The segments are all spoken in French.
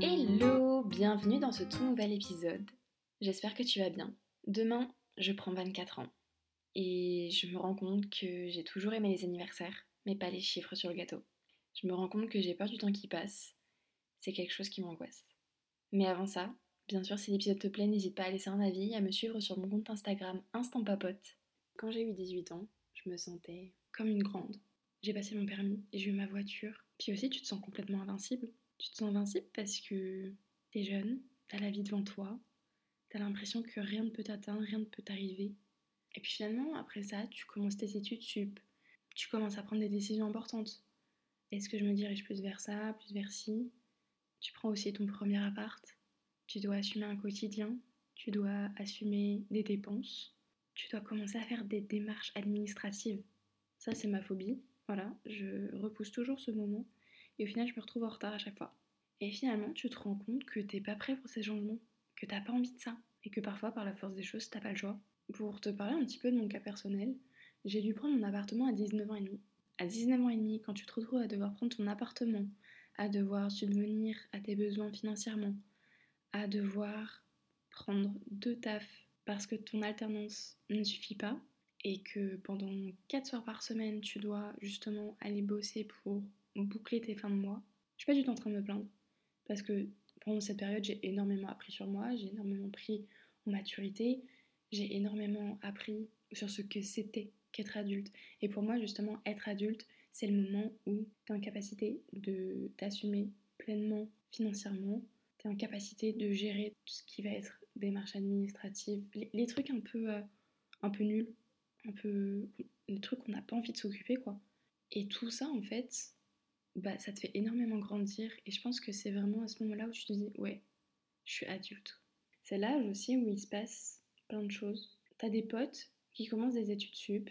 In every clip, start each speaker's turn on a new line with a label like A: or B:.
A: Hello, bienvenue dans ce tout nouvel épisode. J'espère que tu vas bien. Demain, je prends 24 ans. Et je me rends compte que j'ai toujours aimé les anniversaires, mais pas les chiffres sur le gâteau. Je me rends compte que j'ai peur du temps qui passe. C'est quelque chose qui m'angoisse. Mais avant ça, bien sûr, si l'épisode te plaît, n'hésite pas à laisser un avis et à me suivre sur mon compte Instagram Instant Papote. Quand j'ai eu 18 ans, je me sentais comme une grande. J'ai passé mon permis et j'ai eu ma voiture. Puis aussi, tu te sens complètement invincible. Tu te sens invincible parce que t'es jeune, t'as la vie devant toi, t'as l'impression que rien ne peut t'atteindre, rien ne peut t'arriver. Et puis finalement, après ça, tu commences tes études sup, tu commences à prendre des décisions importantes. Est-ce que je me dirige plus vers ça, plus vers ci? Tu prends aussi ton premier appart, tu dois assumer un quotidien, tu dois assumer des dépenses, tu dois commencer à faire des démarches administratives. Ça, c'est ma phobie. Voilà, je repousse toujours ce moment et au final, je me retrouve en retard à chaque fois. Et finalement, tu te rends compte que t'es pas prêt pour ces changements, que t'as pas envie de ça, et que parfois, par la force des choses, t'as pas le choix. Pour te parler un petit peu de mon cas personnel, j'ai dû prendre mon appartement à 19 ans et demi. À 19 ans et demi, quand tu te retrouves à devoir prendre ton appartement, à devoir subvenir à tes besoins financièrement, à devoir prendre deux tafs parce que ton alternance ne suffit pas, et que pendant 4 soirs par semaine, tu dois justement aller bosser pour boucler tes fins de mois, je suis pas du tout en train de me plaindre. Parce que pendant cette période, j'ai énormément appris sur moi, j'ai énormément pris en maturité, j'ai énormément appris sur ce que c'était qu'être adulte. Et pour moi, justement, être adulte, c'est le moment où tu es en capacité de t'assumer pleinement financièrement, tu es en capacité de gérer tout ce qui va être démarches administratives, les, trucs un peu, euh, un peu nuls, un peu les trucs qu'on n'a pas envie de s'occuper quoi. Et tout ça en fait, bah ça te fait énormément grandir et je pense que c'est vraiment à ce moment-là où tu te dis ouais, je suis adulte. C'est l'âge aussi où il se passe plein de choses. T'as des potes qui commencent des études sup,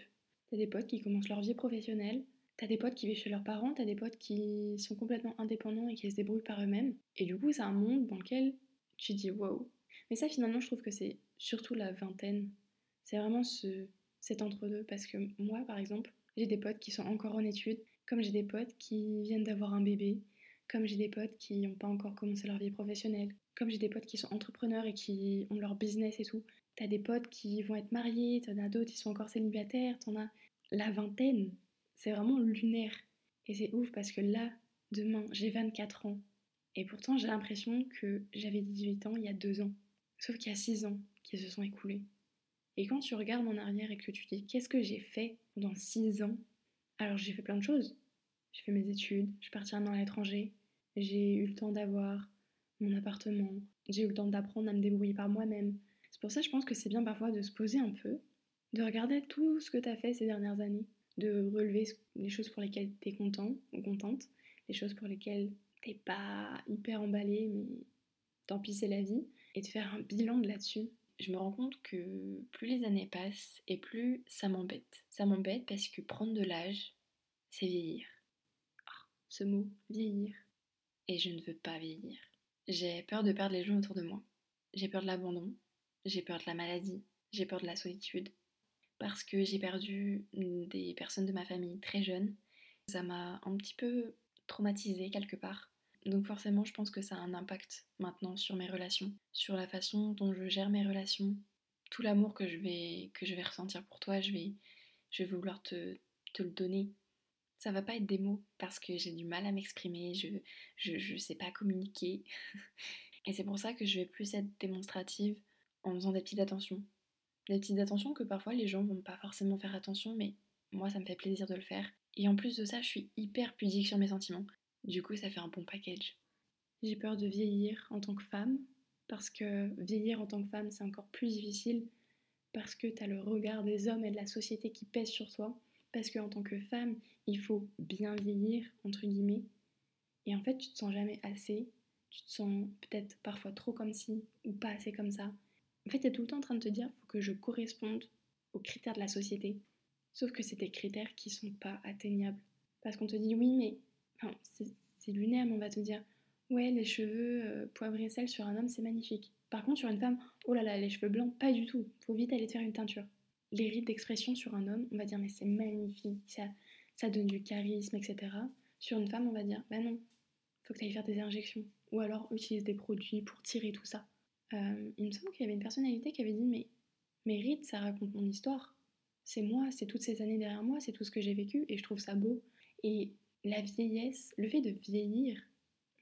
A: t'as des potes qui commencent leur vie professionnelle, t'as des potes qui vivent chez leurs parents, t'as des potes qui sont complètement indépendants et qui se débrouillent par eux-mêmes. Et du coup, c'est un monde dans lequel tu dis wow. Mais ça, finalement, je trouve que c'est surtout la vingtaine. C'est vraiment ce, cet entre-deux parce que moi, par exemple, j'ai des potes qui sont encore en études, comme j'ai des potes qui viennent d'avoir un bébé, comme j'ai des potes qui n'ont pas encore commencé leur vie professionnelle, comme j'ai des potes qui sont entrepreneurs et qui ont leur business et tout. T'as des potes qui vont être mariés, t'en as d'autres qui sont encore célibataires, t'en as la vingtaine. C'est vraiment lunaire. Et c'est ouf parce que là, demain, j'ai 24 ans. Et pourtant, j'ai l'impression que j'avais 18 ans il y a deux ans. Sauf qu'il y a 6 ans qui se sont écoulés. Et quand tu regardes en arrière et que tu dis qu'est-ce que j'ai fait dans 6 ans? Alors j'ai fait plein de choses. J'ai fait mes études, je suis partie un an à l'étranger, j'ai eu le temps d'avoir mon appartement, j'ai eu le temps d'apprendre à me débrouiller par moi-même. C'est pour ça que je pense que c'est bien parfois de se poser un peu, de regarder tout ce que tu as fait ces dernières années, de relever les choses pour lesquelles tu es content ou contente, les choses pour lesquelles t'es pas hyper emballé, mais tant pis c'est la vie, et de faire un bilan de là-dessus je me rends compte que plus les années passent et plus ça m'embête. Ça m'embête parce que prendre de l'âge, c'est vieillir. Ah, ce mot, vieillir. Et je ne veux pas vieillir. J'ai peur de perdre les gens autour de moi. J'ai peur de l'abandon. J'ai peur de la maladie. J'ai peur de la solitude. Parce que j'ai perdu des personnes de ma famille très jeunes. Ça m'a un petit peu traumatisée quelque part. Donc forcément, je pense que ça a un impact maintenant sur mes relations, sur la façon dont je gère mes relations. Tout l'amour que je vais que je vais ressentir pour toi, je vais je vouloir te, te le donner. Ça va pas être des mots parce que j'ai du mal à m'exprimer, je, je je sais pas communiquer. Et c'est pour ça que je vais plus être démonstrative en faisant des petites attentions. Des petites attentions que parfois les gens vont pas forcément faire attention, mais moi ça me fait plaisir de le faire. Et en plus de ça, je suis hyper pudique sur mes sentiments. Du coup, ça fait un bon package. J'ai peur de vieillir en tant que femme, parce que vieillir en tant que femme, c'est encore plus difficile, parce que tu as le regard des hommes et de la société qui pèse sur toi, parce qu'en tant que femme, il faut bien vieillir, entre guillemets, et en fait, tu te sens jamais assez, tu te sens peut-être parfois trop comme ci, ou pas assez comme ça. En fait, tu es tout le temps en train de te dire, faut que je corresponde aux critères de la société, sauf que c'est des critères qui sont pas atteignables. Parce qu'on te dit, oui, mais c'est lunaire, mais on va te dire ouais, les cheveux euh, poivre et sel sur un homme, c'est magnifique. Par contre, sur une femme, oh là là, les cheveux blancs, pas du tout. Faut vite aller te faire une teinture. Les rides d'expression sur un homme, on va dire mais c'est magnifique, ça, ça donne du charisme, etc. Sur une femme, on va dire bah non, faut que tu ailles faire des injections. Ou alors utilise des produits pour tirer tout ça. Euh, il me semble qu'il y avait une personnalité qui avait dit Mais, mais ça raconte mon histoire. C'est moi, c'est toutes ces années derrière moi, c'est tout ce que j'ai vécu et je trouve ça beau. Et la vieillesse, le fait de vieillir,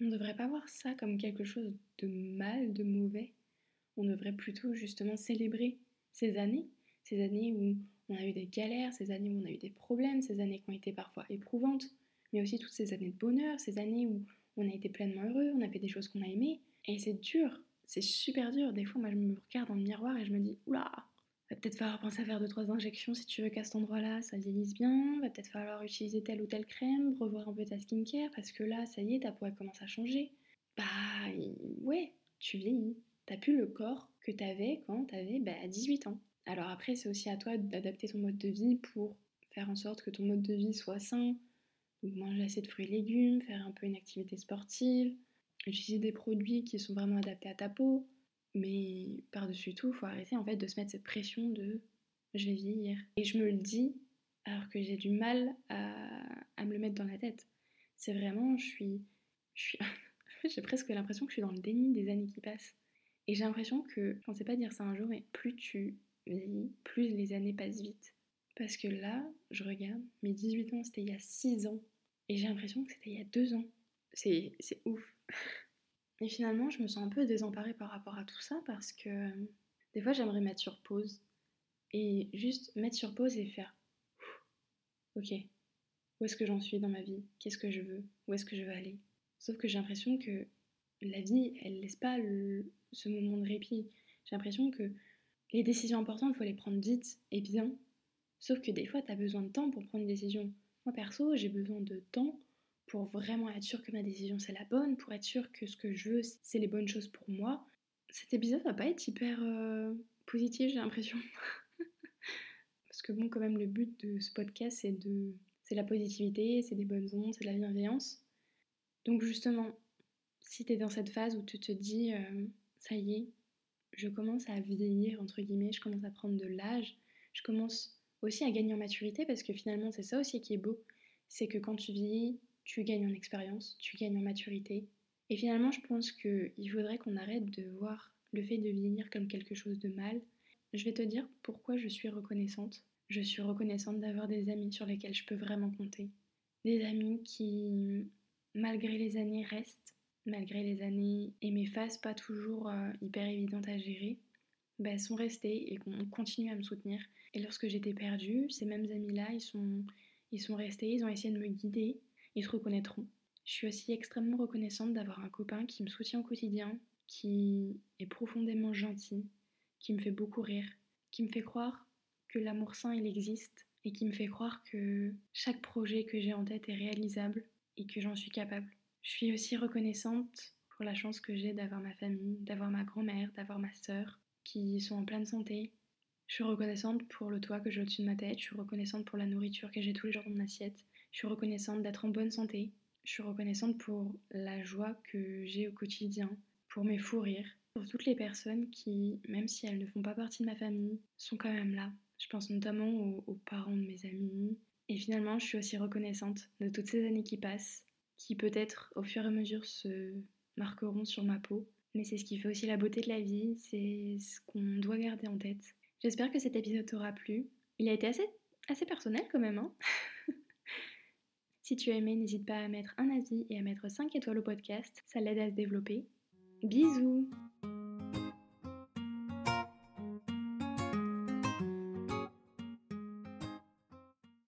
A: on ne devrait pas voir ça comme quelque chose de mal, de mauvais. On devrait plutôt justement célébrer ces années, ces années où on a eu des galères, ces années où on a eu des problèmes, ces années qui ont été parfois éprouvantes, mais aussi toutes ces années de bonheur, ces années où on a été pleinement heureux, on a fait des choses qu'on a aimées. Et c'est dur, c'est super dur. Des fois, moi, je me regarde dans le miroir et je me dis, oula, va peut-être falloir penser à faire 2-3 injections si tu veux qu'à cet endroit-là, ça vieillisse bien. Va peut-être falloir utiliser telle ou telle crème, revoir un peu ta skincare, parce que là, ça y est, ta peau commence à changer. Bah, ouais, tu vieillis. T'as plus le corps que t'avais quand t'avais bah, 18 ans. Alors après, c'est aussi à toi d'adapter ton mode de vie pour faire en sorte que ton mode de vie soit sain. Manger assez de fruits et légumes, faire un peu une activité sportive, utiliser des produits qui sont vraiment adaptés à ta peau. Mais par-dessus tout, il faut arrêter en fait de se mettre cette pression de je vais vieillir. Et je me le dis alors que j'ai du mal à, à, me le mettre dans la tête. C'est vraiment, je suis, je suis, j'ai presque l'impression que je suis dans le déni des années qui passent. Et j'ai l'impression que, je ne sais pas dire ça un jour, mais plus tu plus les années passent vite. Parce que là, je regarde, mes 18 ans, c'était il y a 6 ans. Et j'ai l'impression que c'était il y a 2 ans. C'est ouf. Et finalement, je me sens un peu désemparée par rapport à tout ça parce que des fois, j'aimerais mettre sur pause. Et juste mettre sur pause et faire Ok, où est-ce que j'en suis dans ma vie? Qu'est-ce que je veux? Où est-ce que je veux aller? Sauf que j'ai l'impression que la vie, elle laisse pas ce moment de répit. J'ai l'impression que les décisions importantes, il faut les prendre vite et bien. Sauf que des fois, tu as besoin de temps pour prendre une décision. Moi, perso, j'ai besoin de temps pour vraiment être sûr que ma décision c'est la bonne, pour être sûr que ce que je veux c'est les bonnes choses pour moi. Cet épisode va pas être hyper euh, positif, j'ai l'impression. Parce que bon, quand même, le but de ce podcast c'est de, c'est la positivité, c'est des bonnes ondes, c'est de la bienveillance. Donc justement, si tu es dans cette phase où tu te dis, euh, ça y est, je commence à vieillir, entre guillemets, je commence à prendre de l'âge, je commence aussi à gagner en maturité parce que finalement c'est ça aussi qui est beau, c'est que quand tu vieillis, tu gagnes en expérience, tu gagnes en maturité. Et finalement je pense qu'il faudrait qu'on arrête de voir le fait de vieillir comme quelque chose de mal. Je vais te dire pourquoi je suis reconnaissante. Je suis reconnaissante d'avoir des amis sur lesquels je peux vraiment compter. Des amis qui, malgré les années, restent malgré les années et mes phases pas toujours euh, hyper évidentes à gérer, bah, sont restés et ont continué à me soutenir. Et lorsque j'étais perdue, ces mêmes amis-là, ils sont, ils sont restés, ils ont essayé de me guider, ils se reconnaîtront. Je suis aussi extrêmement reconnaissante d'avoir un copain qui me soutient au quotidien, qui est profondément gentil, qui me fait beaucoup rire, qui me fait croire que l'amour sain il existe et qui me fait croire que chaque projet que j'ai en tête est réalisable et que j'en suis capable. Je suis aussi reconnaissante pour la chance que j'ai d'avoir ma famille, d'avoir ma grand-mère, d'avoir ma sœur qui sont en pleine santé. Je suis reconnaissante pour le toit que j'ai au-dessus de ma tête, je suis reconnaissante pour la nourriture que j'ai tous les jours dans mon assiette, je suis reconnaissante d'être en bonne santé, je suis reconnaissante pour la joie que j'ai au quotidien, pour mes fous rires, pour toutes les personnes qui, même si elles ne font pas partie de ma famille, sont quand même là. Je pense notamment aux, parents de mes amis. Et finalement, je suis aussi reconnaissante de toutes ces années qui passent, qui peut-être au fur et à mesure se marqueront sur ma peau. Mais c'est ce qui fait aussi la beauté de la vie, c'est ce qu'on doit garder en tête. J'espère que cet épisode t'aura plu. Il a été assez, assez personnel quand même. Hein si tu as aimé, n'hésite pas à mettre un avis et à mettre 5 étoiles au podcast, ça l'aide à se développer. Bisous